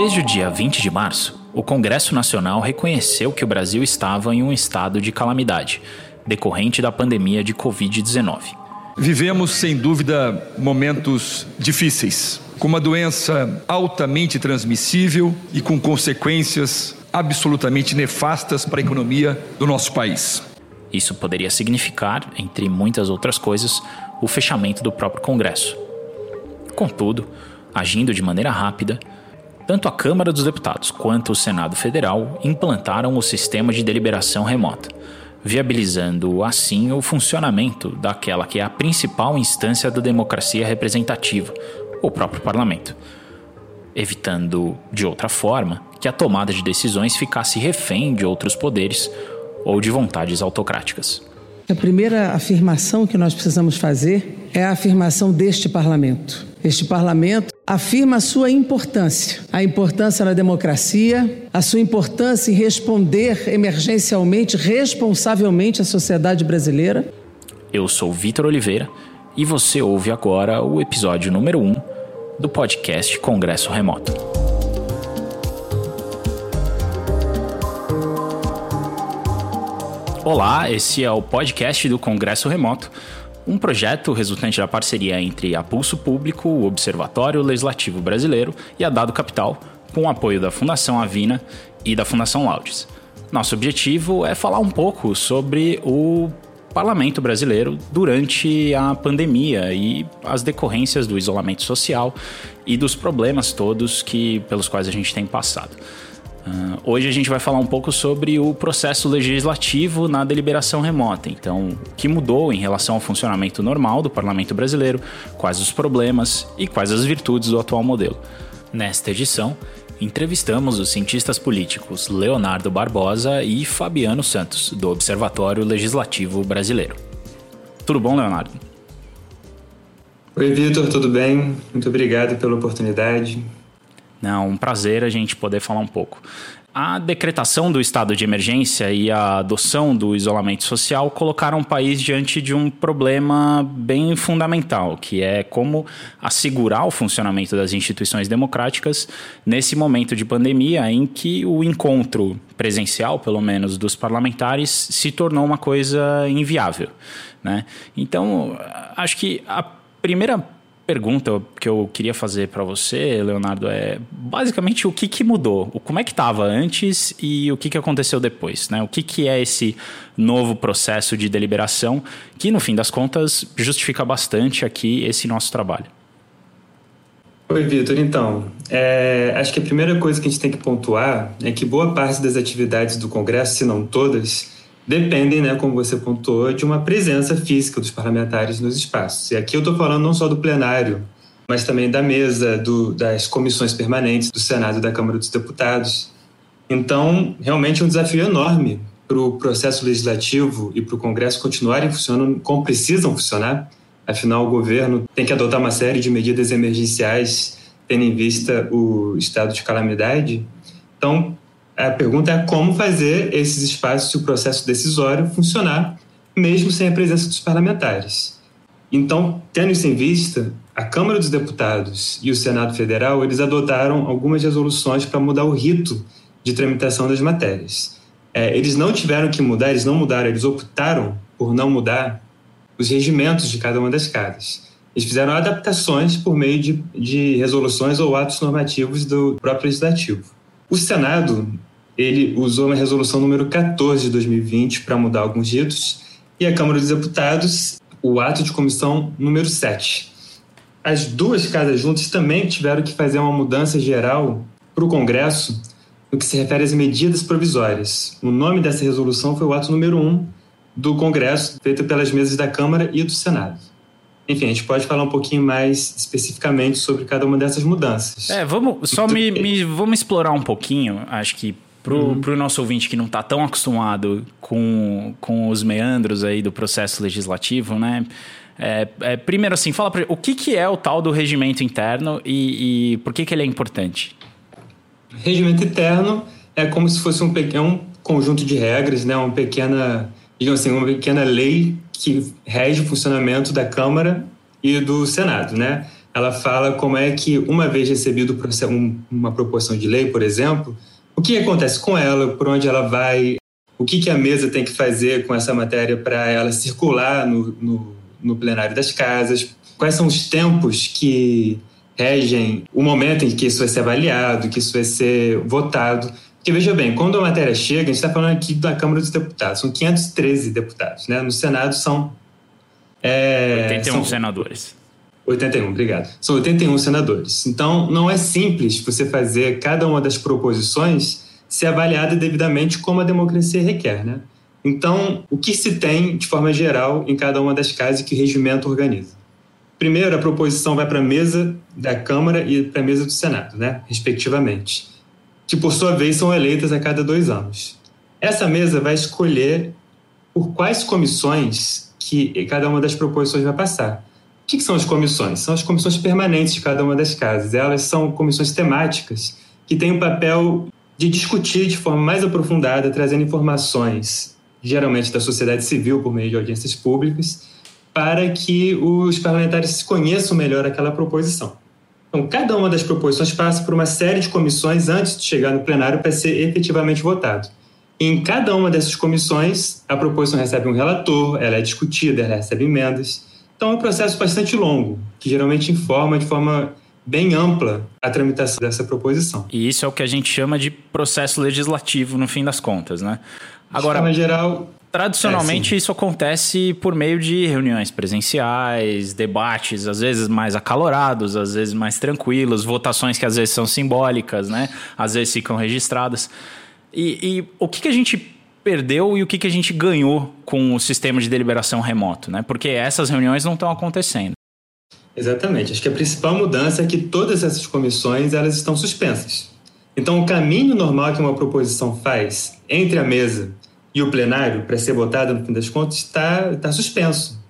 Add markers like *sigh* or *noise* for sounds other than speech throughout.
Desde o dia 20 de março, o Congresso Nacional reconheceu que o Brasil estava em um estado de calamidade, decorrente da pandemia de Covid-19. Vivemos, sem dúvida, momentos difíceis, com uma doença altamente transmissível e com consequências absolutamente nefastas para a economia do nosso país. Isso poderia significar, entre muitas outras coisas, o fechamento do próprio Congresso. Contudo, agindo de maneira rápida, tanto a Câmara dos Deputados quanto o Senado Federal implantaram o sistema de deliberação remota, viabilizando assim o funcionamento daquela que é a principal instância da democracia representativa, o próprio parlamento, evitando, de outra forma, que a tomada de decisões ficasse refém de outros poderes ou de vontades autocráticas. A primeira afirmação que nós precisamos fazer é a afirmação deste parlamento. Este parlamento afirma a sua importância, a importância na democracia, a sua importância em responder emergencialmente, responsavelmente à sociedade brasileira. Eu sou Vitor Oliveira e você ouve agora o episódio número 1 um do podcast Congresso Remoto. Olá, esse é o podcast do Congresso Remoto, um projeto resultante da parceria entre a Pulso Público, o Observatório Legislativo Brasileiro e a Dado Capital, com o apoio da Fundação Avina e da Fundação Laudes. Nosso objetivo é falar um pouco sobre o parlamento brasileiro durante a pandemia e as decorrências do isolamento social e dos problemas todos que pelos quais a gente tem passado. Uh, hoje a gente vai falar um pouco sobre o processo legislativo na deliberação remota. Então, o que mudou em relação ao funcionamento normal do parlamento brasileiro, quais os problemas e quais as virtudes do atual modelo. Nesta edição, entrevistamos os cientistas políticos Leonardo Barbosa e Fabiano Santos, do Observatório Legislativo Brasileiro. Tudo bom, Leonardo? Oi, Vitor, tudo bem? Muito obrigado pela oportunidade. Não, um prazer a gente poder falar um pouco. A decretação do estado de emergência e a adoção do isolamento social colocaram o país diante de um problema bem fundamental, que é como assegurar o funcionamento das instituições democráticas nesse momento de pandemia em que o encontro presencial, pelo menos, dos parlamentares se tornou uma coisa inviável. Né? Então, acho que a primeira pergunta que eu queria fazer para você, Leonardo, é basicamente o que, que mudou, como é que estava antes e o que, que aconteceu depois, né? O que, que é esse novo processo de deliberação que, no fim das contas, justifica bastante aqui esse nosso trabalho. Oi, Vitor. Então, é, acho que a primeira coisa que a gente tem que pontuar é que boa parte das atividades do Congresso, se não todas, dependem, né, como você pontuou, de uma presença física dos parlamentares nos espaços. E aqui eu estou falando não só do plenário, mas também da mesa, do, das comissões permanentes do Senado e da Câmara dos Deputados. Então, realmente é um desafio enorme para o processo legislativo e para o Congresso continuarem funcionando como precisam funcionar. Afinal, o governo tem que adotar uma série de medidas emergenciais, tendo em vista o estado de calamidade. Então, a pergunta é como fazer esses espaços e o processo decisório funcionar, mesmo sem a presença dos parlamentares. Então, tendo isso em vista, a Câmara dos Deputados e o Senado Federal eles adotaram algumas resoluções para mudar o rito de tramitação das matérias. É, eles não tiveram que mudar, eles não mudaram, eles optaram por não mudar os regimentos de cada uma das casas. Eles fizeram adaptações por meio de, de resoluções ou atos normativos do próprio legislativo. O Senado ele usou uma resolução número 14 de 2020 para mudar alguns ritos, e a Câmara dos Deputados, o ato de comissão número 7. As duas casas juntas também tiveram que fazer uma mudança geral para o Congresso no que se refere às medidas provisórias. O nome dessa resolução foi o ato número 1 do Congresso, feito pelas mesas da Câmara e do Senado. Enfim, a gente pode falar um pouquinho mais especificamente sobre cada uma dessas mudanças. É, vamos só me, me, vamos explorar um pouquinho, acho que Pro, uhum. pro nosso ouvinte que não está tão acostumado com, com os meandros aí do processo legislativo, né? É, é, primeiro assim, fala para o que, que é o tal do regimento interno e, e por que, que ele é importante? Regimento interno é como se fosse um, é um conjunto de regras, né? Uma pequena, digamos assim, uma pequena lei que rege o funcionamento da Câmara e do Senado, né? ela fala como é que, uma vez recebido uma proposição de lei, por exemplo, o que acontece com ela, por onde ela vai, o que, que a mesa tem que fazer com essa matéria para ela circular no, no, no plenário das casas, quais são os tempos que regem o momento em que isso vai ser avaliado, que isso vai ser votado. Porque veja bem, quando a matéria chega, a gente está falando aqui da Câmara dos Deputados, são 513 deputados, né? No Senado são. É, 81 são, senadores. 81, obrigado. São 81 senadores. Então, não é simples você fazer cada uma das proposições ser avaliada devidamente como a democracia requer, né? Então, o que se tem de forma geral em cada uma das casas que o regimento organiza? Primeiro, a proposição vai para a mesa da Câmara e para a mesa do Senado, né? respectivamente, que por sua vez são eleitas a cada dois anos. Essa mesa vai escolher por quais comissões que cada uma das proposições vai passar. O que são as comissões? São as comissões permanentes de cada uma das casas. Elas são comissões temáticas que têm o papel de discutir de forma mais aprofundada, trazendo informações, geralmente da sociedade civil por meio de audiências públicas, para que os parlamentares conheçam melhor aquela proposição. Então, cada uma das proposições passa por uma série de comissões antes de chegar no plenário para ser efetivamente votado. Em cada uma dessas comissões, a proposição recebe um relator, ela é discutida, ela recebe emendas, então é um processo bastante longo, que geralmente informa de forma bem ampla a tramitação dessa proposição. E isso é o que a gente chama de processo legislativo, no fim das contas, né? Agora, de forma geral, Tradicionalmente, é, isso acontece por meio de reuniões presenciais, debates, às vezes mais acalorados, às vezes mais tranquilos, votações que às vezes são simbólicas, né? Às vezes ficam registradas. E, e o que, que a gente perdeu e o que, que a gente ganhou com o sistema de deliberação remoto, né? Porque essas reuniões não estão acontecendo. Exatamente. Acho que a principal mudança é que todas essas comissões elas estão suspensas. Então, o caminho normal que uma proposição faz entre a mesa e o plenário, para ser votada no fim das contas, está tá suspenso.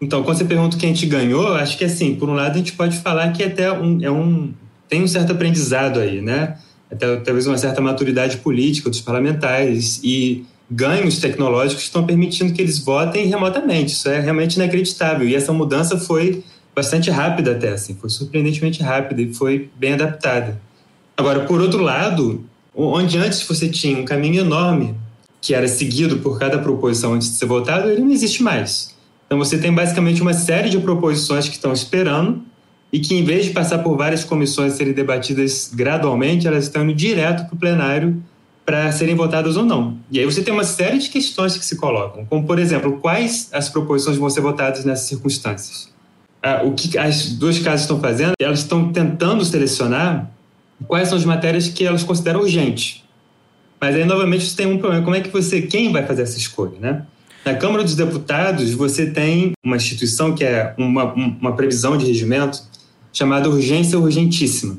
Então, quando você pergunta quem a gente ganhou, acho que assim, por um lado a gente pode falar que até um, é um, tem um certo aprendizado aí, né? Até talvez uma certa maturidade política dos parlamentares e ganhos tecnológicos estão permitindo que eles votem remotamente. Isso é realmente inacreditável. E essa mudança foi bastante rápida até, assim, foi surpreendentemente rápida e foi bem adaptada. Agora, por outro lado, onde antes você tinha um caminho enorme que era seguido por cada proposição antes de ser votado, ele não existe mais. Então você tem basicamente uma série de proposições que estão esperando e que, em vez de passar por várias comissões serem debatidas gradualmente, elas estão indo direto para o plenário para serem votadas ou não. E aí você tem uma série de questões que se colocam, como, por exemplo, quais as proposições vão ser votadas nessas circunstâncias. Ah, o que as duas casas estão fazendo, elas estão tentando selecionar quais são as matérias que elas consideram urgentes. Mas aí, novamente, você tem um problema. Como é que você... Quem vai fazer essa escolha, né? Na Câmara dos Deputados, você tem uma instituição que é uma, uma previsão de regimento chamada urgência urgentíssima.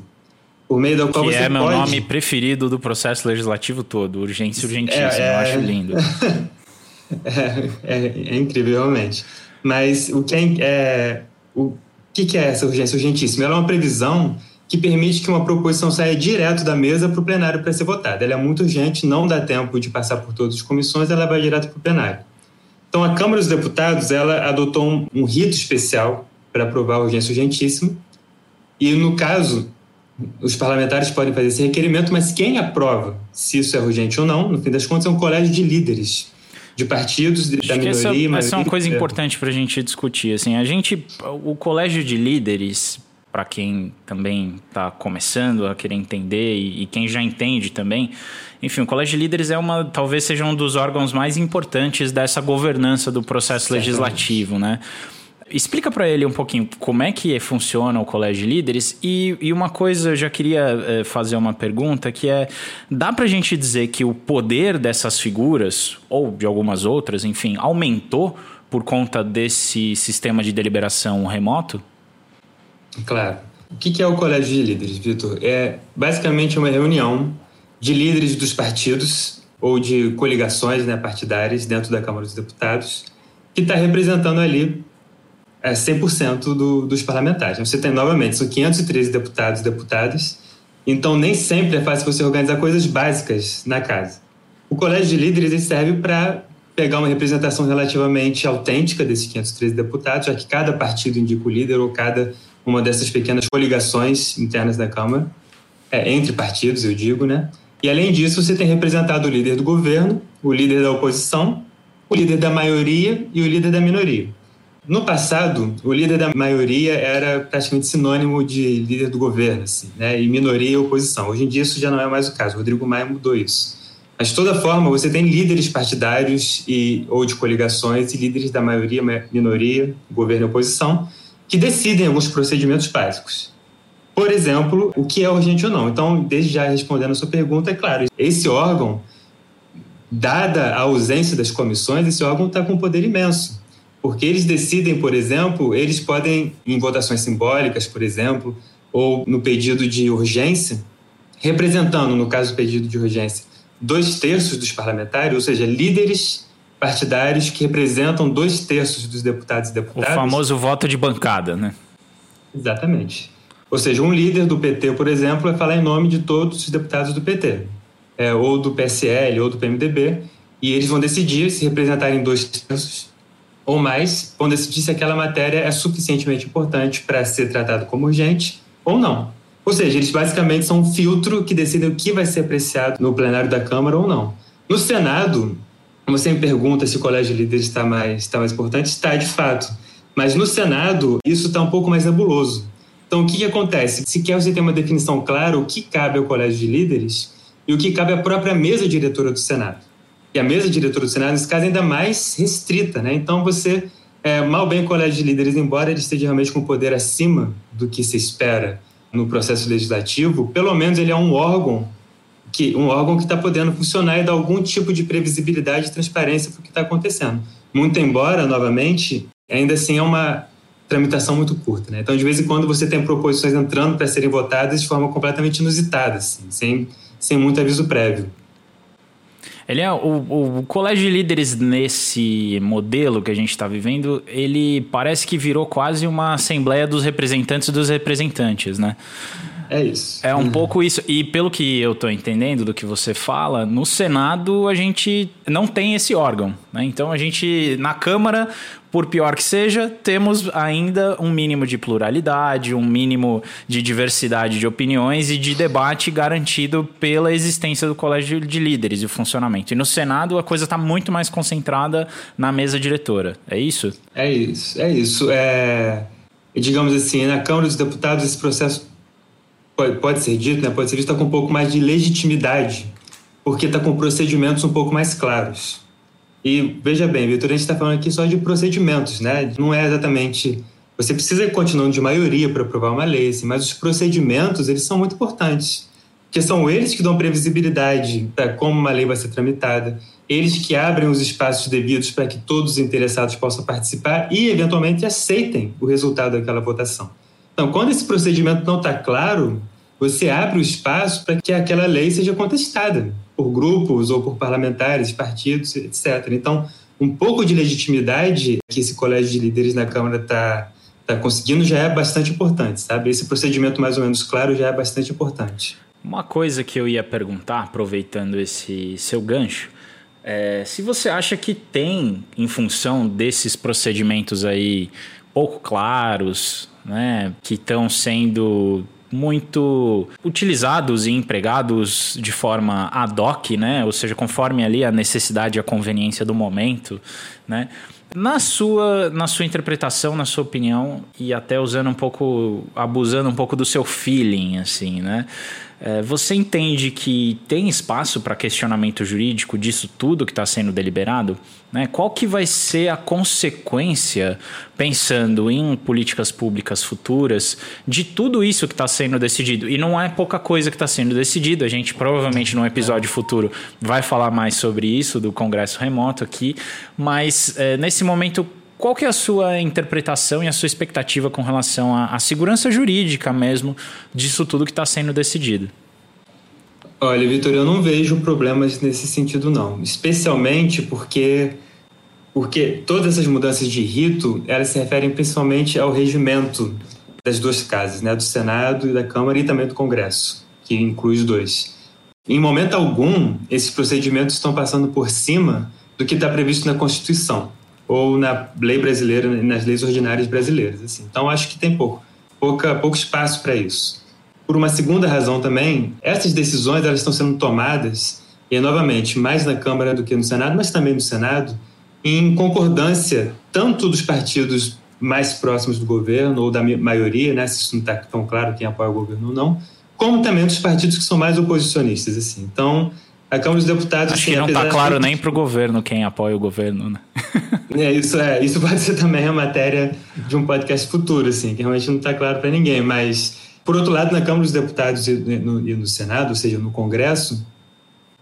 Por meio da qual que você é meu pode... nome preferido do processo legislativo todo, urgência urgentíssima, é, é... eu acho lindo. *laughs* é, é, é, incrível, realmente. Mas o que é, é o que, que é essa urgência urgentíssima? Ela é uma previsão que permite que uma proposição saia direto da mesa para o plenário para ser votada. Ela é muito urgente, não dá tempo de passar por todas as comissões, ela vai direto para o plenário. Então, a Câmara dos Deputados ela adotou um, um rito especial para aprovar a urgência urgentíssima, e, no caso, os parlamentares podem fazer esse requerimento, mas quem aprova se isso é urgente ou não, no fim das contas, é um colégio de líderes de partidos Acho da minoria. Essa, maioria, essa é uma coisa importante para a gente discutir. Assim, a gente, o colégio de líderes, para quem também está começando a querer entender e, e, quem já entende também, enfim, o colégio de líderes é uma, talvez seja um dos órgãos mais importantes dessa governança do processo legislativo, né? Explica para ele um pouquinho como é que funciona o Colégio de Líderes e, e uma coisa, eu já queria é, fazer uma pergunta que é, dá para a gente dizer que o poder dessas figuras, ou de algumas outras, enfim, aumentou por conta desse sistema de deliberação remoto? Claro. O que é o Colégio de Líderes, Vitor? É basicamente uma reunião de líderes dos partidos ou de coligações né, partidárias dentro da Câmara dos Deputados que está representando ali é 100% do, dos parlamentares. Você tem, novamente, são 513 deputados e deputadas, então nem sempre é fácil você organizar coisas básicas na casa. O colégio de líderes serve para pegar uma representação relativamente autêntica desses 513 deputados, já que cada partido indica o líder ou cada uma dessas pequenas coligações internas da Câmara, é, entre partidos, eu digo, né? E além disso, você tem representado o líder do governo, o líder da oposição, o líder da maioria e o líder da minoria. No passado, o líder da maioria era praticamente sinônimo de líder do governo, assim, né? e minoria e oposição. Hoje em dia isso já não é mais o caso. O Rodrigo Maia mudou isso. Mas de toda forma, você tem líderes partidários e ou de coligações e líderes da maioria, minoria, governo e oposição, que decidem alguns procedimentos básicos. Por exemplo, o que é urgente ou não. Então, desde já respondendo a sua pergunta, é claro, esse órgão, dada a ausência das comissões, esse órgão está com um poder imenso. Porque eles decidem, por exemplo, eles podem, em votações simbólicas, por exemplo, ou no pedido de urgência, representando, no caso do pedido de urgência, dois terços dos parlamentares, ou seja, líderes partidários que representam dois terços dos deputados e deputadas. O famoso voto de bancada, né? Exatamente. Ou seja, um líder do PT, por exemplo, vai falar em nome de todos os deputados do PT, é, ou do PSL, ou do PMDB, e eles vão decidir se representarem dois terços ou mais, vão decidir se aquela matéria é suficientemente importante para ser tratado como urgente ou não. Ou seja, eles basicamente são um filtro que decidem o que vai ser apreciado no plenário da Câmara ou não. No Senado, você me pergunta se o colégio de líderes está mais, está mais importante, está de fato. Mas no Senado, isso está um pouco mais nebuloso. Então, o que, que acontece? Se quer você ter uma definição clara, o que cabe ao colégio de líderes e o que cabe à própria mesa diretora do Senado. A mesa diretora do Senado, nesse caso, ainda mais restrita. Né? Então, você, é, mal bem o colégio de líderes, embora ele esteja realmente com poder acima do que se espera no processo legislativo, pelo menos ele é um órgão que um órgão que está podendo funcionar e dar algum tipo de previsibilidade e transparência para o que está acontecendo. Muito embora, novamente, ainda assim é uma tramitação muito curta. Né? Então, de vez em quando, você tem proposições entrando para serem votadas de forma completamente inusitada, assim, sem, sem muito aviso prévio. Ele é o, o colégio de líderes nesse modelo que a gente está vivendo, ele parece que virou quase uma assembleia dos representantes dos representantes, né? É isso. É um uhum. pouco isso. E pelo que eu estou entendendo do que você fala, no Senado a gente não tem esse órgão. Né? Então a gente, na Câmara, por pior que seja, temos ainda um mínimo de pluralidade, um mínimo de diversidade de opiniões e de debate garantido pela existência do colégio de líderes e o funcionamento. E no Senado a coisa está muito mais concentrada na mesa diretora. É isso? É isso. É isso. É... Digamos assim, na Câmara dos Deputados esse processo pode, pode ser dito, né, pode ser visto, está com um pouco mais de legitimidade, porque está com procedimentos um pouco mais claros. E veja bem, Vitor, a gente está falando aqui só de procedimentos, né? Não é exatamente. Você precisa continuar de maioria para aprovar uma lei, assim, mas os procedimentos eles são muito importantes, porque são eles que dão previsibilidade para como uma lei vai ser tramitada, eles que abrem os espaços devidos para que todos os interessados possam participar e, eventualmente, aceitem o resultado daquela votação. Então, quando esse procedimento não está claro, você abre o espaço para que aquela lei seja contestada por grupos ou por parlamentares, partidos, etc. Então, um pouco de legitimidade que esse colégio de líderes na Câmara está tá conseguindo já é bastante importante, sabe? Esse procedimento mais ou menos claro já é bastante importante. Uma coisa que eu ia perguntar, aproveitando esse seu gancho, é se você acha que tem, em função desses procedimentos aí pouco claros, né, que estão sendo muito utilizados e empregados de forma ad hoc, né? Ou seja, conforme ali a necessidade e a conveniência do momento, né? Na sua, na sua interpretação, na sua opinião, e até usando um pouco, abusando um pouco do seu feeling, assim, né? É, você entende que tem espaço para questionamento jurídico disso tudo que está sendo deliberado? Né? Qual que vai ser a consequência, pensando em políticas públicas futuras, de tudo isso que está sendo decidido? E não é pouca coisa que está sendo decidido. A gente provavelmente num episódio futuro vai falar mais sobre isso do Congresso remoto aqui, mas é, nesse momento qual que é a sua interpretação e a sua expectativa com relação à, à segurança jurídica mesmo disso tudo que está sendo decidido? Olha, Vitor, eu não vejo problemas nesse sentido não, especialmente porque porque todas essas mudanças de rito elas se referem principalmente ao regimento das duas casas, né, do Senado e da Câmara e também do Congresso, que inclui os dois. Em momento algum, esses procedimentos estão passando por cima do que está previsto na Constituição ou na lei brasileira, nas leis ordinárias brasileiras. Assim. Então, acho que tem pouco, pouca, pouco espaço para isso. Por uma segunda razão também, essas decisões elas estão sendo tomadas, e novamente, mais na Câmara do que no Senado, mas também no Senado, em concordância tanto dos partidos mais próximos do governo ou da maioria, né, se isso não está tão claro quem apoia o governo ou não, como também dos partidos que são mais oposicionistas. Assim. Então, a Câmara dos Deputados. Acho que não está claro de... nem para o governo quem apoia o governo, né? *laughs* É, isso é, isso pode ser também a matéria de um podcast futuro, assim, que realmente não está claro para ninguém. Mas, por outro lado, na Câmara dos Deputados e no, e no Senado, ou seja, no Congresso,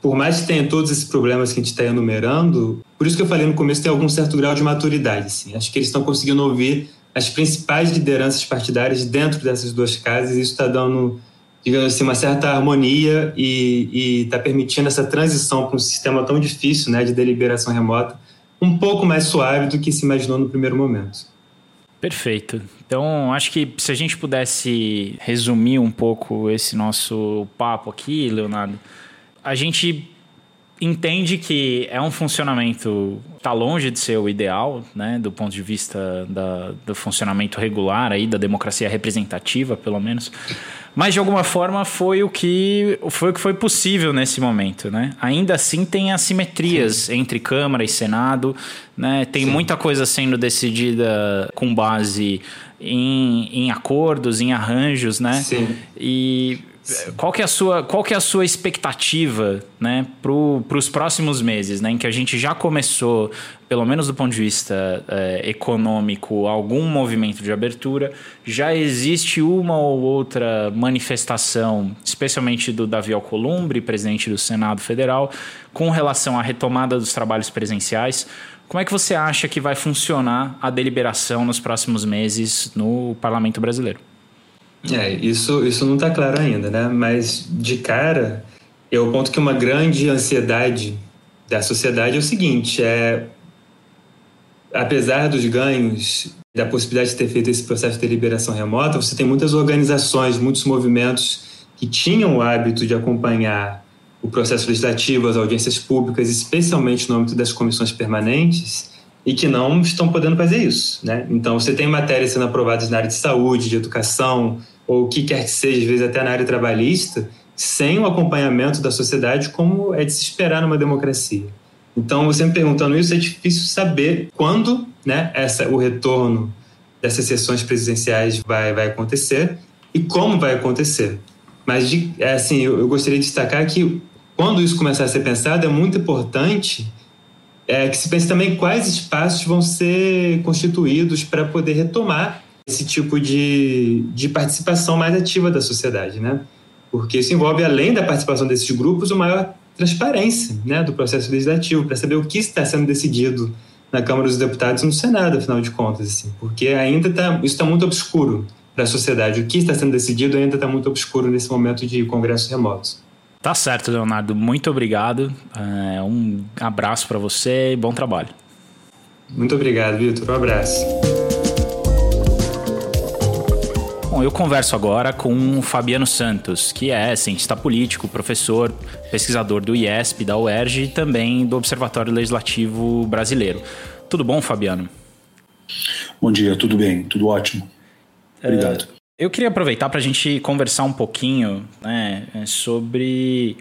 por mais que tenha todos esses problemas que a gente está enumerando, por isso que eu falei no começo, tem algum certo grau de maturidade. Assim. Acho que eles estão conseguindo ouvir as principais lideranças partidárias dentro dessas duas casas, e isso está dando digamos assim, uma certa harmonia e está permitindo essa transição para um sistema tão difícil né, de deliberação remota um pouco mais suave do que se imaginou no primeiro momento. Perfeito. Então, acho que se a gente pudesse resumir um pouco esse nosso papo aqui, Leonardo, a gente entende que é um funcionamento está longe de ser o ideal, né, do ponto de vista da, do funcionamento regular aí da democracia representativa, pelo menos. Mas de alguma forma foi o que foi o que foi possível nesse momento, né? Ainda assim tem assimetrias Sim. entre Câmara e Senado, né? Tem Sim. muita coisa sendo decidida com base em, em acordos, em arranjos, né? Sim. E qual que é a sua, qual que é a sua expectativa né, para os próximos meses, né, em que a gente já começou, pelo menos do ponto de vista é, econômico, algum movimento de abertura, já existe uma ou outra manifestação, especialmente do Davi Alcolumbre, presidente do Senado Federal, com relação à retomada dos trabalhos presenciais. Como é que você acha que vai funcionar a deliberação nos próximos meses no Parlamento Brasileiro? É, isso, isso não está claro ainda, né? Mas de cara, é o ponto que uma grande ansiedade da sociedade é o seguinte: é apesar dos ganhos da possibilidade de ter feito esse processo de deliberação remota, você tem muitas organizações, muitos movimentos que tinham o hábito de acompanhar o processo legislativo, as audiências públicas, especialmente no âmbito das comissões permanentes, e que não estão podendo fazer isso. Né? Então, você tem matérias sendo aprovadas na área de saúde, de educação, ou o que quer que seja, às vezes até na área trabalhista, sem o acompanhamento da sociedade, como é de se esperar numa democracia. Então, você me perguntando isso, é difícil saber quando né, essa, o retorno dessas sessões presidenciais vai, vai acontecer e como vai acontecer. Mas, de, é assim, eu, eu, gostaria de destacar que quando isso começar a ser pensado, é muito importante é, que se pense também quais espaços vão ser constituídos para poder retomar esse tipo de, de participação mais ativa da sociedade, né? Porque isso envolve, além da participação desses grupos, uma maior transparência né, do processo legislativo, para saber o que está sendo decidido na Câmara dos Deputados e no Senado, afinal de contas, assim, porque ainda tá, isso está muito obscuro para a sociedade. O que está sendo decidido ainda está muito obscuro nesse momento de congressos remotos. Tá certo, Leonardo. Muito obrigado. É, um abraço para você e bom trabalho. Muito obrigado, Vitor. Um abraço. Bom, eu converso agora com o Fabiano Santos, que é cientista político, professor, pesquisador do IESP, da UERJ e também do Observatório Legislativo Brasileiro. Tudo bom, Fabiano? Bom dia, tudo bem, tudo ótimo. Obrigado. É, eu queria aproveitar para a gente conversar um pouquinho né, sobre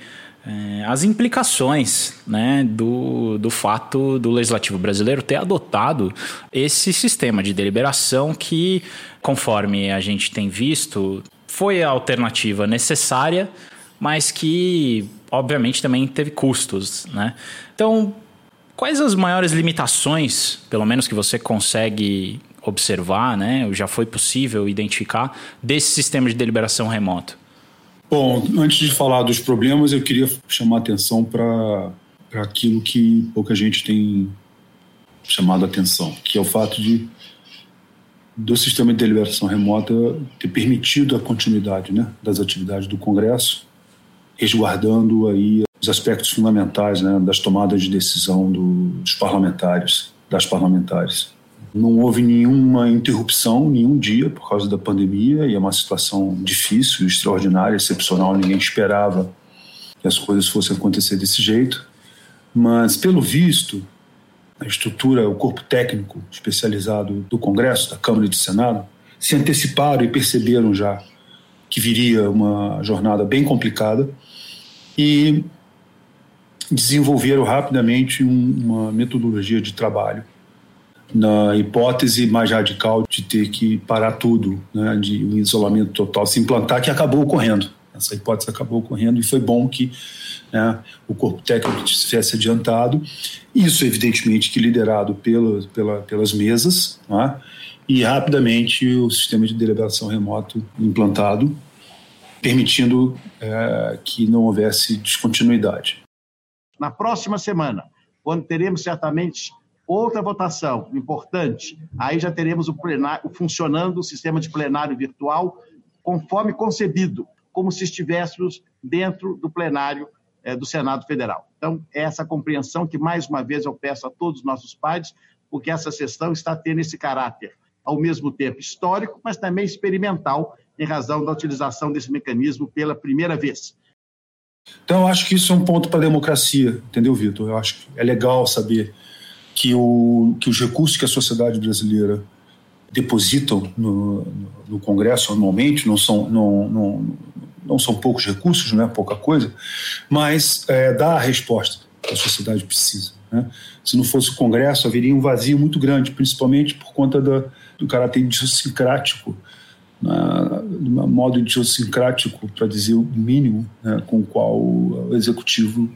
é, as implicações né, do, do fato do legislativo brasileiro ter adotado esse sistema de deliberação que, conforme a gente tem visto, foi a alternativa necessária, mas que, obviamente, também teve custos. Né? Então, quais as maiores limitações, pelo menos que você consegue observar, né, já foi possível identificar, desse sistema de deliberação remoto? Bom, antes de falar dos problemas, eu queria chamar atenção para aquilo que pouca gente tem chamado atenção, que é o fato de do sistema de deliberação remota ter permitido a continuidade né, das atividades do Congresso, resguardando aí os aspectos fundamentais né, das tomadas de decisão do, dos parlamentares, das parlamentares. Não houve nenhuma interrupção, nenhum dia por causa da pandemia, e é uma situação difícil, extraordinária, excepcional. Ninguém esperava que as coisas fossem acontecer desse jeito. Mas, pelo visto, a estrutura, o corpo técnico especializado do Congresso, da Câmara e do Senado, se anteciparam e perceberam já que viria uma jornada bem complicada e desenvolveram rapidamente um, uma metodologia de trabalho na hipótese mais radical de ter que parar tudo, né, de um isolamento total se implantar, que acabou ocorrendo. Essa hipótese acabou ocorrendo e foi bom que né, o corpo técnico tivesse adiantado. Isso, evidentemente, que liderado pela, pela, pelas mesas, né, e rapidamente o sistema de deliberação remoto implantado, permitindo é, que não houvesse descontinuidade. Na próxima semana, quando teremos certamente outra votação importante, aí já teremos o, plenário, funcionando o sistema de plenário virtual conforme concebido, como se estivéssemos dentro do plenário é, do Senado Federal. Então, é essa compreensão que, mais uma vez, eu peço a todos os nossos pais, porque essa sessão está tendo esse caráter, ao mesmo tempo histórico, mas também experimental, em razão da utilização desse mecanismo pela primeira vez. Então, eu acho que isso é um ponto para a democracia, entendeu, Vitor? Eu acho que é legal saber que, o, que os recursos que a sociedade brasileira depositam no, no Congresso anualmente não são, não, não, não são poucos recursos, não é pouca coisa, mas é, dá a resposta que a sociedade precisa. Né? Se não fosse o Congresso, haveria um vazio muito grande, principalmente por conta da, do caráter idiosincrático no modo idiosincrático, para dizer o mínimo, né, com o qual o executivo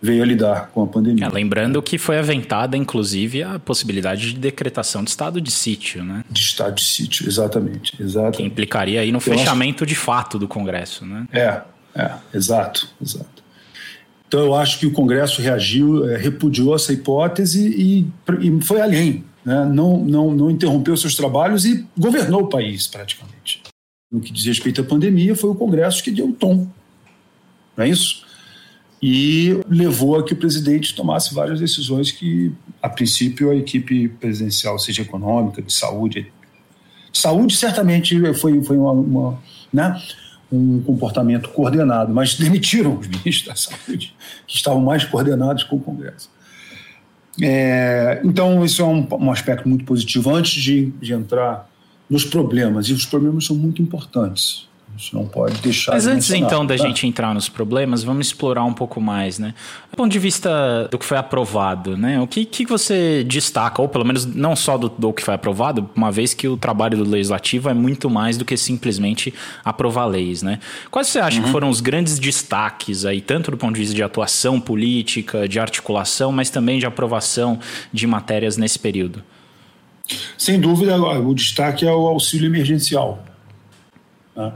veio a lidar com a pandemia. É, lembrando que foi aventada, inclusive, a possibilidade de decretação de estado de sítio, né? De estado de sítio, exatamente. exatamente. Que implicaria aí no Eu fechamento acho... de fato do Congresso, né? É, é, exato, exato. Então eu acho que o Congresso reagiu, é, repudiou essa hipótese e, e foi além. Né? Não, não, não interrompeu seus trabalhos e governou o país praticamente. No que diz respeito à pandemia, foi o Congresso que deu o tom. Não é isso? E levou a que o presidente tomasse várias decisões que, a princípio, a equipe presidencial, seja econômica, de saúde. De saúde, certamente, foi, foi uma, uma né? um comportamento coordenado, mas demitiram os *laughs* ministros da saúde, que estavam mais coordenados com o Congresso. É, então, isso é um, um, aspecto muito positivo. Antes de, de, entrar nos problemas, e os problemas são muito importantes. Gente não pode deixar. Mas de antes então da tá? gente entrar nos problemas, vamos explorar um pouco mais, né? Do ponto de vista do que foi aprovado, né? O que, que você destaca, ou pelo menos não só do, do que foi aprovado, uma vez que o trabalho do legislativo é muito mais do que simplesmente aprovar leis, né? Quais você acha uhum. que foram os grandes destaques aí, tanto do ponto de vista de atuação política, de articulação, mas também de aprovação de matérias nesse período? Sem dúvida, o destaque é o auxílio emergencial. Né?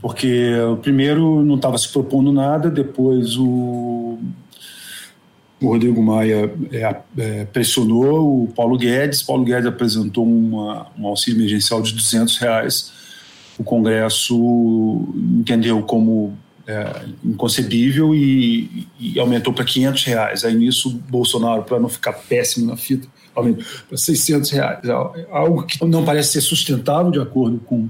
Porque o primeiro não estava se propondo nada, depois o, o Rodrigo Maia é, é, pressionou o Paulo Guedes, Paulo Guedes apresentou uma, um auxílio emergencial de 200 reais, o Congresso entendeu como é, inconcebível e, e aumentou para 500 reais. Aí nisso, Bolsonaro, para não ficar péssimo na fita, aumentou para 600 reais. Algo que não parece ser sustentável de acordo com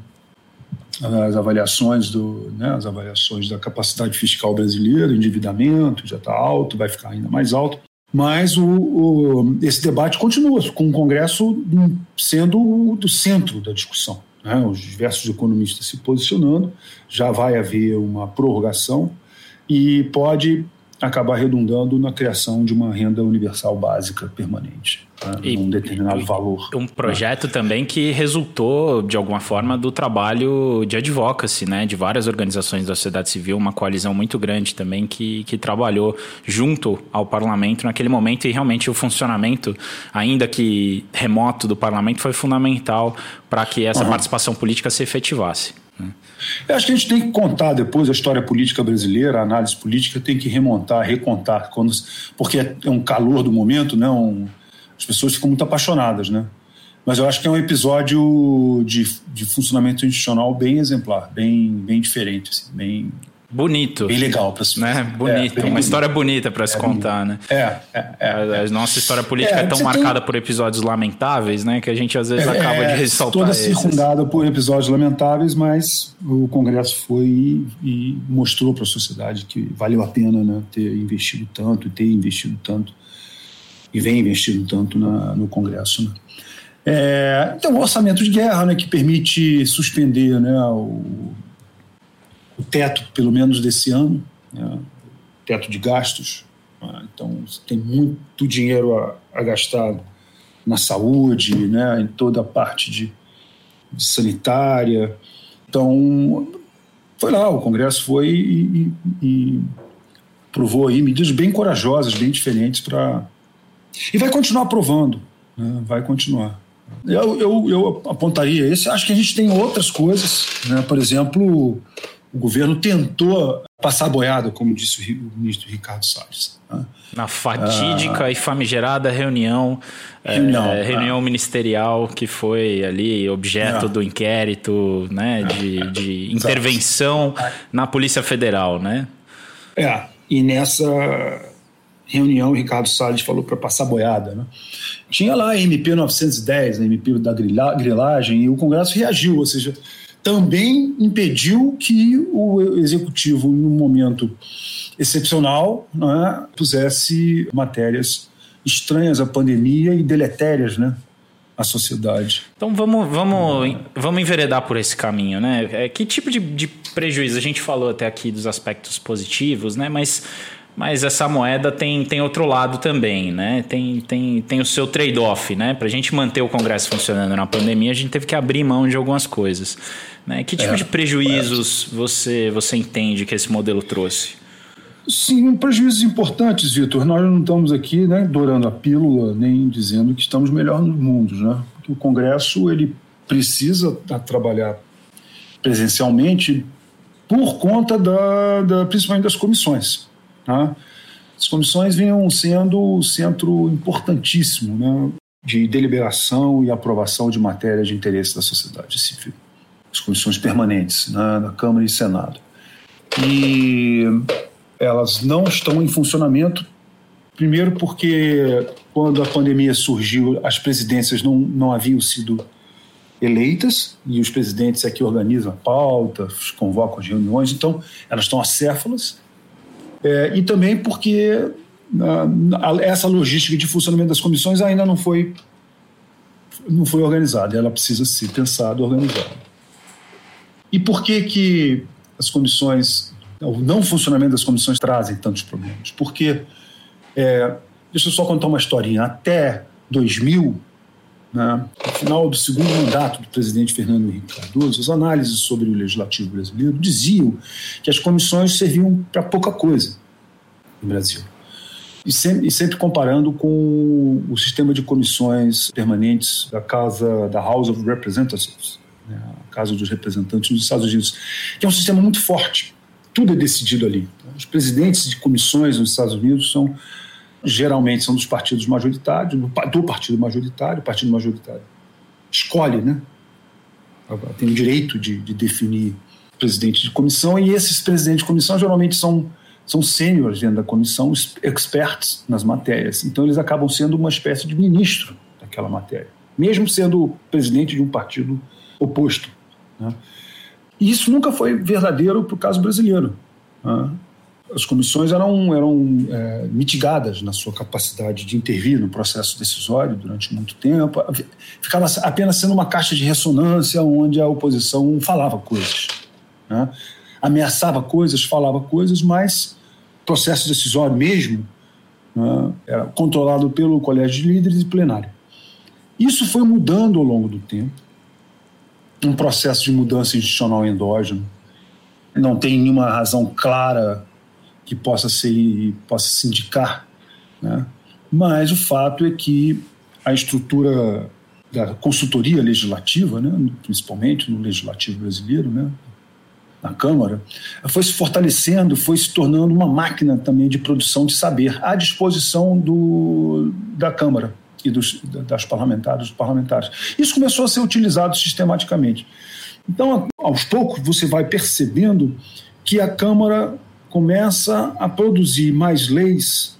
as avaliações do, né, as avaliações da capacidade fiscal brasileira, endividamento já está alto, vai ficar ainda mais alto. Mas o, o, esse debate continua, com o Congresso sendo do centro da discussão. Né? Os diversos economistas se posicionando, já vai haver uma prorrogação e pode acabar redundando na criação de uma renda universal básica permanente, tá? e, um determinado e, valor. Um projeto né? também que resultou, de alguma forma, do trabalho de advocacy, né, de várias organizações da sociedade civil, uma coalizão muito grande também que, que trabalhou junto ao parlamento naquele momento e realmente o funcionamento, ainda que remoto do parlamento, foi fundamental para que essa uhum. participação política se efetivasse. Eu acho que a gente tem que contar depois a história política brasileira, a análise política tem que remontar, recontar, quando, porque é um calor do momento, né? Um, as pessoas ficam muito apaixonadas, né? Mas eu acho que é um episódio de, de funcionamento institucional bem exemplar, bem, bem diferente, assim, bem, Bonito. Bem legal para se né? Bonito, é, uma bonito. história bonita para se é contar, bonito. né? É, é, é, a, a, nossa história política é, é tão marcada tem... por episódios lamentáveis, né? Que a gente às vezes é, acaba de ressaltar. Toda esses. circundada por episódios lamentáveis, mas o Congresso foi e, e mostrou para a sociedade que valeu a pena né, ter investido tanto e ter investido tanto e vem investindo tanto na, no Congresso. Né? É, tem um orçamento de guerra né, que permite suspender né, o, o teto, pelo menos desse ano, né, teto de gastos. Né, então, tem muito dinheiro a, a, gastar na saúde, né, em toda a parte de, de sanitária. Então, foi lá, o Congresso foi e, e, e provou aí medidas bem corajosas, bem diferentes para. E vai continuar aprovando, né? vai continuar. Eu, eu, eu apontaria esse. Acho que a gente tem outras coisas, né? por exemplo, o governo tentou passar boiada, como disse o ministro Ricardo Salles. Né? Na fatídica ah, e famigerada reunião, reunião, é, reunião ministerial que foi ali objeto é. do inquérito, né, de, de intervenção na Polícia Federal, né? É, e nessa reunião o Ricardo Salles falou para passar boiada, né? Tinha lá a MP 910, a MP da grilagem, e o Congresso reagiu, ou seja, também impediu que o executivo, num momento excepcional, né, pusesse matérias estranhas à pandemia e deletérias, né? à sociedade. Então vamos, vamos, vamos enveredar por esse caminho, né? É, que tipo de, de prejuízo? A gente falou até aqui dos aspectos positivos, né? Mas mas essa moeda tem, tem outro lado também, né? Tem, tem, tem o seu trade-off, né? Para a gente manter o Congresso funcionando na pandemia, a gente teve que abrir mão de algumas coisas. Né? Que tipo é, de prejuízos é. você, você entende que esse modelo trouxe? Sim, prejuízos importantes, Vitor. Nós não estamos aqui né, dourando a pílula, nem dizendo que estamos melhor no mundo, né? Porque o Congresso ele precisa trabalhar presencialmente por conta da, da principalmente das comissões. Tá? As comissões vinham sendo o centro importantíssimo né, de deliberação e aprovação de matérias de interesse da sociedade civil. As comissões permanentes né, Câmara e Senado. E elas não estão em funcionamento, primeiro porque quando a pandemia surgiu, as presidências não, não haviam sido eleitas e os presidentes é que organizam a pauta, convocam as reuniões, então elas estão acéfalas é, e também porque essa logística de funcionamento das comissões ainda não foi, não foi organizada, ela precisa ser pensada organizada. E por que, que as comissões, o não funcionamento das comissões trazem tantos problemas? Porque, é, deixa eu só contar uma historinha, até 2000, né, no final do segundo mandato do presidente Fernando Henrique Cardoso, as análises sobre o legislativo brasileiro diziam que as comissões serviam para pouca coisa no Brasil. E sempre, e sempre, comparando com o sistema de comissões permanentes da Casa da House of Representatives, né, a Casa dos Representantes dos Estados Unidos, que é um sistema muito forte. Tudo é decidido ali. Os presidentes de comissões nos Estados Unidos são geralmente são dos partidos majoritários, do partido majoritário, o partido majoritário escolhe, né? Tem o direito de, de definir presidente de comissão e esses presidentes de comissão geralmente são são sêniores dentro da comissão, experts nas matérias. Então eles acabam sendo uma espécie de ministro daquela matéria, mesmo sendo presidente de um partido oposto. Né? E isso nunca foi verdadeiro para o caso brasileiro. Né? As comissões eram, eram é, mitigadas na sua capacidade de intervir no processo decisório durante muito tempo. Ficava apenas sendo uma caixa de ressonância onde a oposição falava coisas, né? ameaçava coisas, falava coisas, mas o processo decisório mesmo né, era controlado pelo colégio de líderes e plenário. Isso foi mudando ao longo do tempo, um processo de mudança institucional endógeno. Não tem nenhuma razão clara que possa ser possa se indicar, né? mas o fato é que a estrutura da consultoria legislativa, né, principalmente no legislativo brasileiro, né, na Câmara, foi se fortalecendo, foi se tornando uma máquina também de produção de saber à disposição do, da Câmara e dos, das parlamentares, dos parlamentares. Isso começou a ser utilizado sistematicamente. Então, aos poucos, você vai percebendo que a Câmara começa a produzir mais leis,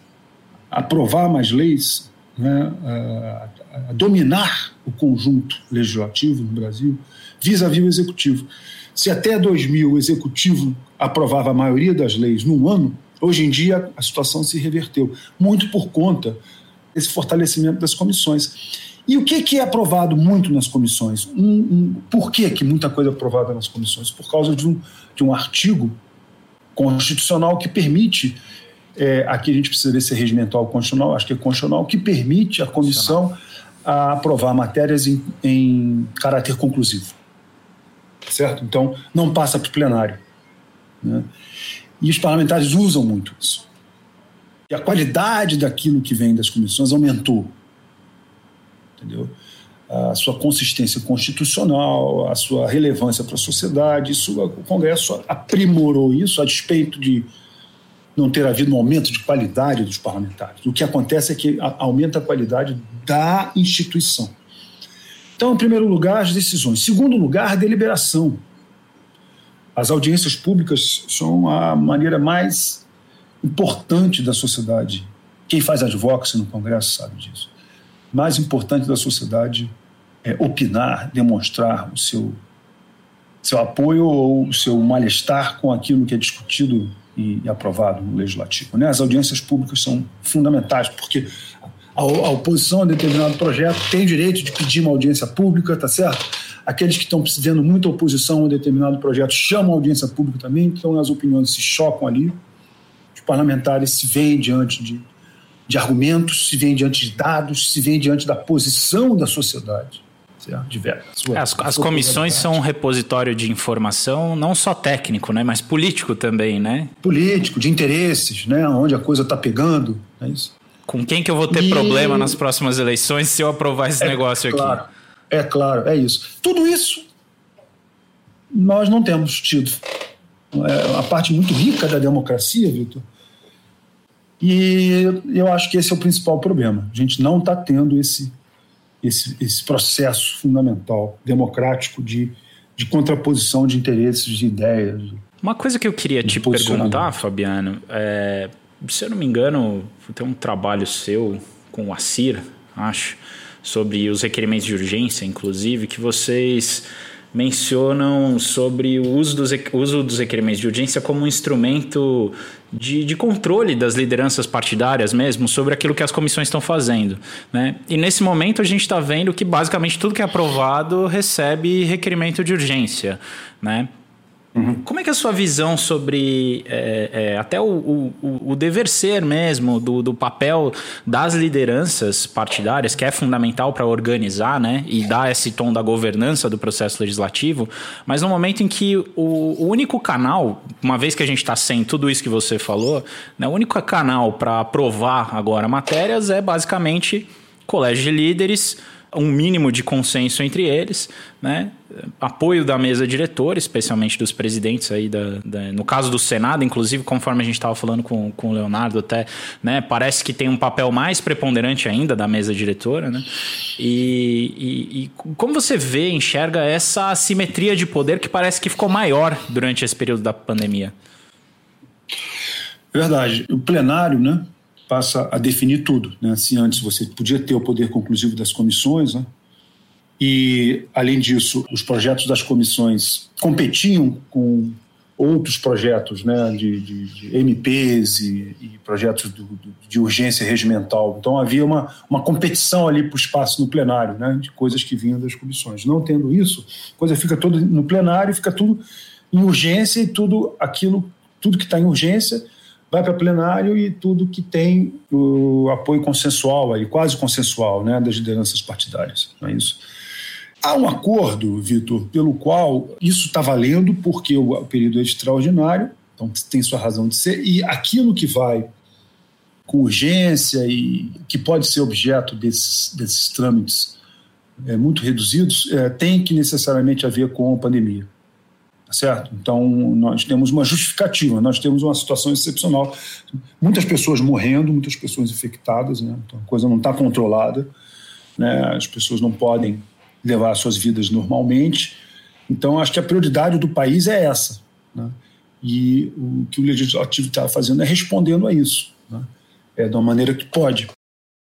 a aprovar mais leis, né, a, dominar o conjunto legislativo no Brasil, vis-à-vis -vis o executivo. Se até 2000 o executivo aprovava a maioria das leis num ano, hoje em dia a situação se reverteu, muito por conta esse fortalecimento das comissões. E o que, que é aprovado muito nas comissões? Um, um, por que, que muita coisa é aprovada nas comissões? Por causa de um, de um artigo constitucional que permite, é, aqui a gente precisa ver se é regimental ou constitucional, acho que é constitucional, que permite a comissão a aprovar matérias em, em caráter conclusivo. Certo? Então, não passa para o plenário. Né? E os parlamentares usam muito isso. E a qualidade daquilo que vem das comissões aumentou entendeu? A sua consistência constitucional, a sua relevância para a sociedade, isso, o Congresso aprimorou isso a despeito de não ter havido um aumento de qualidade dos parlamentares. O que acontece é que aumenta a qualidade da instituição. Então, em primeiro lugar, as decisões. Em segundo lugar, a deliberação. As audiências públicas são a maneira mais importante da sociedade. Quem faz advocacy no Congresso sabe disso mais importante da sociedade é opinar, demonstrar o seu, seu apoio ou o seu mal-estar com aquilo que é discutido e, e aprovado no legislativo. Né? As audiências públicas são fundamentais, porque a, a oposição a determinado projeto tem direito de pedir uma audiência pública, tá certo? Aqueles que estão vendo muita oposição a um determinado projeto chamam a audiência pública também, então as opiniões se chocam ali, os parlamentares se veem diante de de argumentos, se vem diante de dados, se vem diante da posição da sociedade. As, as comissões são um repositório de informação não só técnico, né, mas político também, né? Político, de interesses, né, onde a coisa está pegando, é isso. Com quem que eu vou ter e... problema nas próximas eleições *laughs* se eu aprovar esse é negócio claro, aqui? É claro, é isso. Tudo isso nós não temos tido. É uma parte muito rica da democracia, Vitor, e eu acho que esse é o principal problema. A gente não está tendo esse, esse, esse processo fundamental, democrático, de, de contraposição de interesses, de ideias. Uma coisa que eu queria te perguntar, Fabiano, é, se eu não me engano, tem um trabalho seu com o Assir, acho, sobre os requerimentos de urgência, inclusive, que vocês mencionam sobre o uso dos, uso dos requerimentos de urgência como um instrumento de, de, controle das lideranças partidárias mesmo sobre aquilo que as comissões estão fazendo. Né? E nesse momento a gente está vendo que basicamente tudo que é aprovado recebe requerimento de urgência. Né? Uhum. Como é que é a sua visão sobre é, é, até o, o, o, dever ser mesmo do, do papel das lideranças partidárias, que é fundamental para organizar né, e dar esse tom da governança do processo legislativo, mas no momento em que o, o único canal, uma vez que a gente está sem tudo isso que você falou, né, o único canal para aprovar agora matérias é basicamente colégio de líderes um mínimo de consenso entre eles, né? apoio da mesa diretora, especialmente dos presidentes aí da, da, no caso do Senado, inclusive conforme a gente estava falando com, com o Leonardo até, né, parece que tem um papel mais preponderante ainda da mesa diretora, né? E, e, e como você vê, enxerga essa assimetria de poder que parece que ficou maior durante esse período da pandemia? Verdade. O plenário, né? Passa a definir tudo. Né? Se antes você podia ter o poder conclusivo das comissões, né? e, além disso, os projetos das comissões competiam com outros projetos né, de, de, de MPs e, e projetos do, de urgência regimental. Então havia uma, uma competição ali para o espaço no plenário, né, de coisas que vinham das comissões. Não tendo isso, a coisa fica tudo no plenário, fica tudo em urgência e tudo aquilo, tudo que está em urgência vai para plenário e tudo que tem o apoio consensual, aí, quase consensual, né, das lideranças partidárias. Não é isso? Há um acordo, Vitor, pelo qual isso está valendo porque o período é extraordinário, então tem sua razão de ser, e aquilo que vai com urgência e que pode ser objeto desses, desses trâmites é, muito reduzidos, é, tem que necessariamente haver com a pandemia. Tá certo? Então, nós temos uma justificativa, nós temos uma situação excepcional. Muitas pessoas morrendo, muitas pessoas infectadas, né? então a coisa não está controlada, né? as pessoas não podem levar suas vidas normalmente. Então, acho que a prioridade do país é essa. Né? E o que o legislativo está fazendo é respondendo a isso, né? é uma maneira que pode.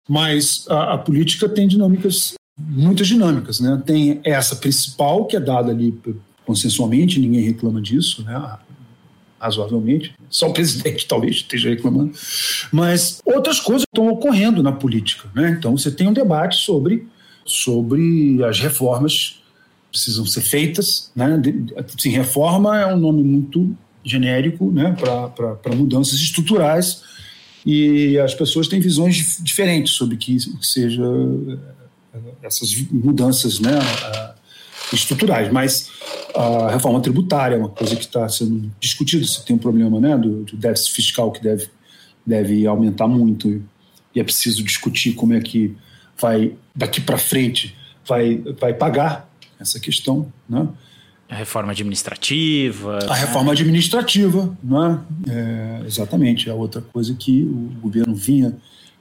Mas a, a política tem dinâmicas, muitas dinâmicas. Né? Tem essa principal, que é dada ali consensualmente, ninguém reclama disso, né? razoavelmente. Só o presidente *laughs* talvez esteja reclamando. Mas outras coisas estão ocorrendo na política. Né? Então você tem um debate sobre, sobre as reformas que precisam ser feitas. Né? Assim, reforma é um nome muito genérico né? para mudanças estruturais e as pessoas têm visões diferentes sobre que, que seja eh, essas mudanças né, estruturais, mas a reforma tributária é uma coisa que está sendo discutida, se tem um problema né, do, do, déficit fiscal que deve, deve aumentar muito e é preciso discutir como é que vai, daqui para frente, vai, vai pagar essa questão, né? A reforma administrativa. A né? reforma administrativa, né? É, exatamente, é outra coisa que o governo vinha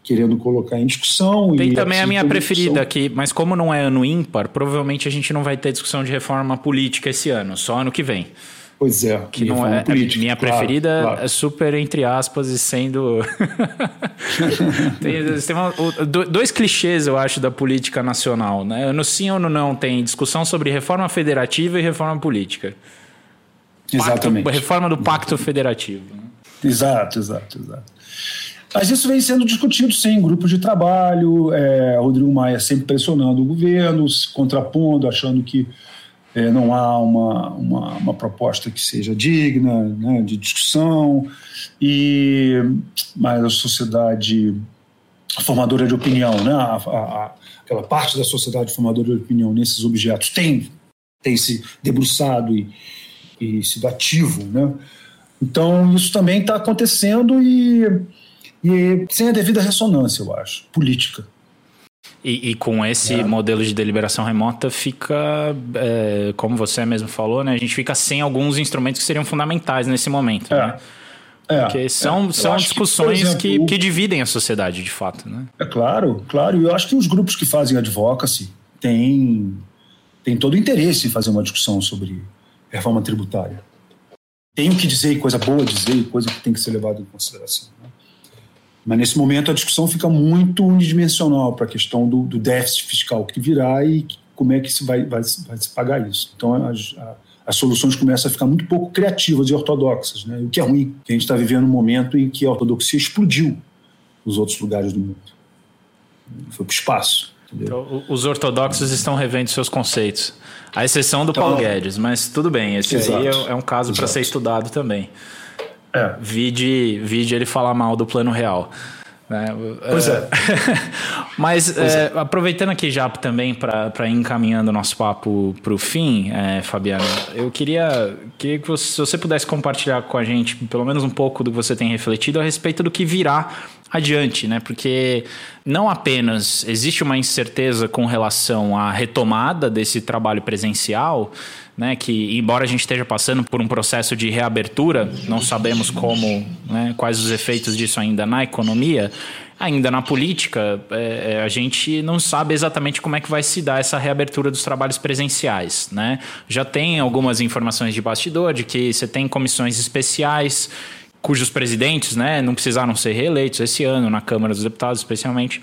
querendo colocar em discussão. Tem também a minha preferida aqui, mas como não é ano ímpar, provavelmente a gente não vai ter discussão de reforma política esse ano, só ano que vem. Pois é, que não é política, minha claro, preferida claro. é super entre aspas e sendo *laughs* tem, tem uma, dois clichês eu acho da política nacional, né? No sim ou no não tem discussão sobre reforma federativa e reforma política. Exatamente. Pacto, reforma do pacto federativo. Né? Exato, exato, exato. Mas isso vem sendo discutido, sim, em grupos de trabalho. É, Rodrigo Maia sempre pressionando o governo, se contrapondo, achando que é, não há uma, uma, uma, proposta que seja digna né, de discussão, e, mas a sociedade formadora de opinião, né, a, a, aquela parte da sociedade formadora de opinião nesses objetos tem, tem se debruçado e, e sido ativo. Né? Então, isso também está acontecendo e, e sem a devida ressonância, eu acho, política. E, e, com esse é. modelo de deliberação remota fica, é, como você mesmo falou, né? A gente fica sem alguns instrumentos que seriam fundamentais nesse momento, é. né? É, Porque são, é. são discussões que, exemplo, que, que, dividem a sociedade, de fato, né? É claro, claro. E eu acho que os grupos que fazem advocacy têm, têm todo o interesse em fazer uma discussão sobre reforma tributária. Tem o que dizer, coisa boa dizer, coisa que tem que ser levada em consideração. Mas nesse momento a discussão fica muito unidimensional para a questão do, do, déficit fiscal que virá e como é que se vai, vai, vai se pagar isso. Então as, as soluções começam a ficar muito pouco criativas e ortodoxas, né? o que é ruim, que a gente está vivendo um momento em que a ortodoxia explodiu nos outros lugares do mundo. Foi para o espaço. Então, os ortodoxos estão revendo seus conceitos, à exceção do Paulo então, Guedes, mas tudo bem, esse exato, aí é, é um caso para ser estudado também. É. Vide, vide ele falar mal do plano real. Né? Pois é. *laughs* Mas pois é, é. aproveitando aqui já também para ir encaminhando o nosso papo para o fim, é, Fabiano, eu queria, queria que você, se você pudesse compartilhar com a gente pelo menos um pouco do que você tem refletido a respeito do que virá adiante, né? Porque não apenas existe uma incerteza com relação à retomada desse trabalho presencial, né, que embora a gente esteja passando por um processo de reabertura, não sabemos como, né, quais os efeitos disso ainda na economia, ainda na política, é, é, a gente não sabe exatamente como é que vai se dar essa reabertura dos trabalhos presenciais. Né? Já tem algumas informações de bastidor de que você tem comissões especiais cujos presidentes né, não precisaram ser reeleitos esse ano, na Câmara dos Deputados especialmente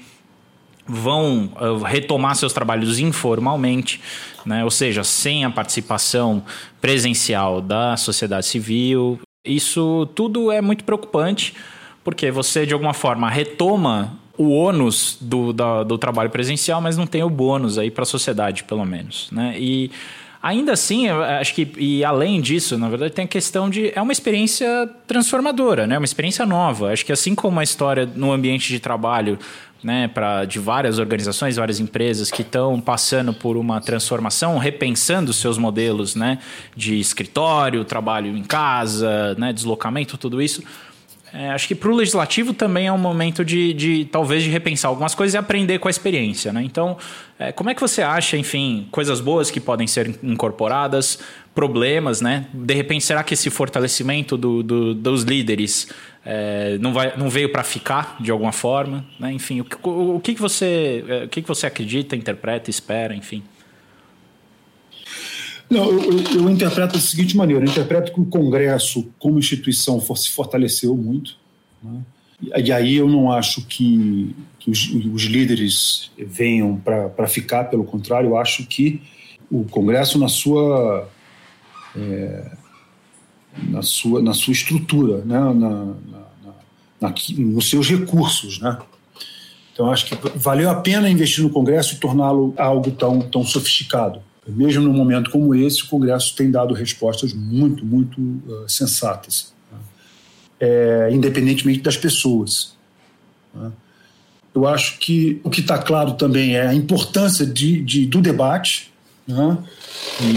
vão uh, retomar seus trabalhos informalmente, né? ou seja, sem a participação presencial da sociedade civil. Isso tudo é muito preocupante, porque você, de alguma forma, retoma o ônus do, da, do trabalho presencial, mas não tem o bônus aí para a sociedade, pelo menos. Né? E ainda assim, acho que, e além disso, na verdade, tem a questão de. É uma experiência transformadora, né? uma experiência nova. Acho que assim como a história no ambiente de trabalho né, pra, de várias organizações, várias empresas que estão passando por uma transformação, repensando seus modelos né, de escritório, trabalho em casa, né, deslocamento, tudo isso. É, acho que para o legislativo também é um momento de, de, talvez de repensar algumas coisas e aprender com a experiência. Né? Então, é, como é que você acha, enfim, coisas boas que podem ser incorporadas, problemas, né? De repente, será que esse fortalecimento do, do, dos líderes é, não, vai, não veio para ficar de alguma forma? Né? Enfim, o, o, o, que, que, você, é, o que, que você acredita, interpreta, espera, enfim? Não, eu, eu, interpreto da seguinte maneira: eu interpreto que o Congresso, como instituição, se fortaleceu muito. Né? E aí eu não acho que, que os, os, líderes venham para ficar, pelo contrário, eu acho que o Congresso, na sua. É, na, sua, na sua estrutura, né? na, na, na, nos seus recursos. Né? Então, acho que valeu a pena investir no Congresso e torná-lo algo tão, tão sofisticado. Mesmo num momento como esse, o Congresso tem dado respostas muito, muito uh, sensatas, né? é, independentemente das pessoas. Né? Eu acho que o que está claro também é a importância de, de do debate, né?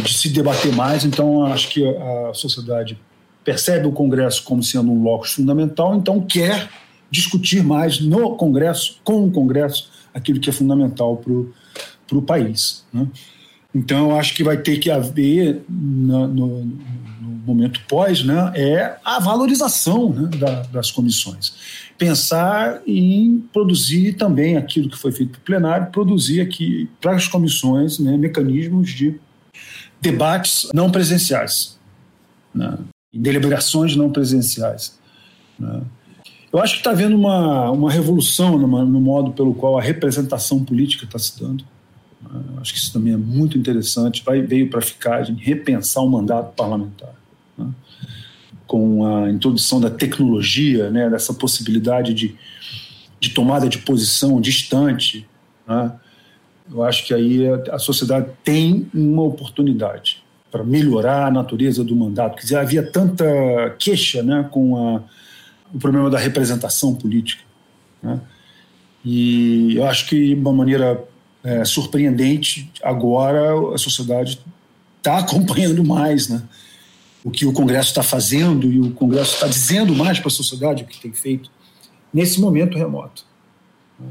de se debater mais. Então, acho que a sociedade percebe o Congresso como sendo um locus fundamental, então quer discutir mais no Congresso, com o Congresso, aquilo que é fundamental para o país. Né? Então, eu acho que vai ter que haver, no, no, no momento pós, né, é a valorização né, da, das comissões. Pensar em produzir também aquilo que foi feito para o plenário, produzir aqui para as comissões né, mecanismos de debates não presenciais, né, deliberações não presenciais. Né. Eu acho que está havendo uma, uma revolução no modo pelo qual a representação política está se dando. Acho que isso também é muito interessante. Vai, veio para ficar, de repensar o mandato parlamentar. Né? Com a introdução da tecnologia, né? dessa possibilidade de, de tomada de posição distante. Né? Eu acho que aí a, a sociedade tem uma oportunidade para melhorar a natureza do mandato. Quer dizer, havia tanta queixa né, com a o problema da representação política. Né? E eu acho que, uma maneira é, surpreendente, agora a sociedade está acompanhando mais né? o que o Congresso está fazendo e o Congresso está dizendo mais para a sociedade o que tem feito nesse momento remoto. Né?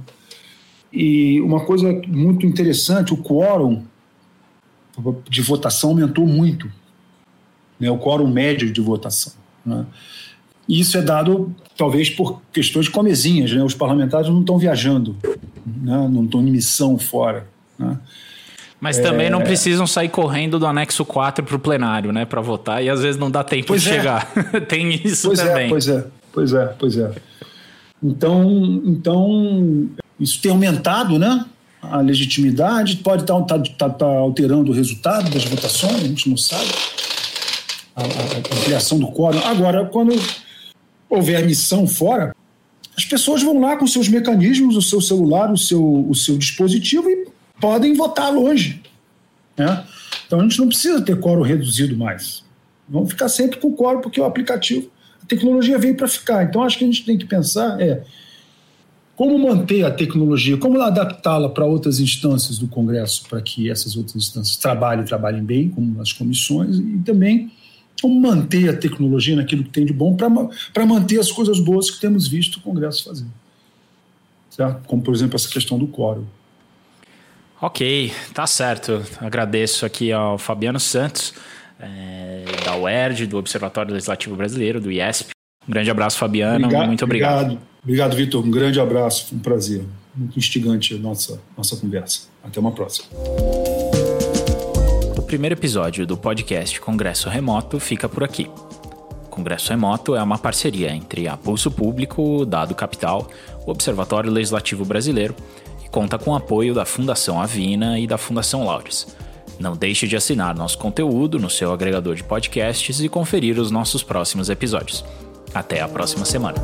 E uma coisa muito interessante, o quórum de votação aumentou muito, né? o quórum médio de votação. Né? E isso é dado, talvez, por questões comezinhas. Né? Os parlamentares não estão viajando, né? não estão em missão fora. Né? Mas também é... não precisam sair correndo do anexo 4 para o plenário, né, para votar, e às vezes não dá tempo pois de é. chegar. *laughs* Tem isso pois é, também. É, pois é, pois é, pois é. Então, então isso tem aumentado, né? A legitimidade pode estar tá, tá, tá alterando o resultado das votações, a gente não sabe. A, a, a ampliação do quórum. Agora, quando houver missão fora, as pessoas vão lá com seus mecanismos, o seu celular, o seu, o seu dispositivo e podem votar longe. Né? Então a gente não precisa ter quórum reduzido mais. Vamos ficar sempre com quórum, porque o aplicativo, a tecnologia veio para ficar. Então acho que a gente tem que pensar é como manter a tecnologia, como adaptá-la para outras instâncias do Congresso, para que essas outras instâncias trabalhem, trabalhem bem, como as comissões, e também como manter a tecnologia naquilo que tem de bom para manter as coisas boas que temos visto o Congresso fazer. Certo? Como, por exemplo, essa questão do quórum. Ok, tá certo. Agradeço aqui ao Fabiano Santos, é, da UERJ, do Observatório Legislativo Brasileiro, do IESP. Um grande abraço, Fabiano. Obrigado, Muito obrigado. Obrigado, obrigado Vitor. Um grande abraço. Foi um prazer. Muito instigante a nossa, nossa conversa. Até uma próxima primeiro episódio do podcast Congresso Remoto fica por aqui. Congresso Remoto é uma parceria entre a Pulso Público, Dado Capital, o Observatório Legislativo Brasileiro e conta com o apoio da Fundação Avina e da Fundação Laures. Não deixe de assinar nosso conteúdo no seu agregador de podcasts e conferir os nossos próximos episódios. Até a próxima semana.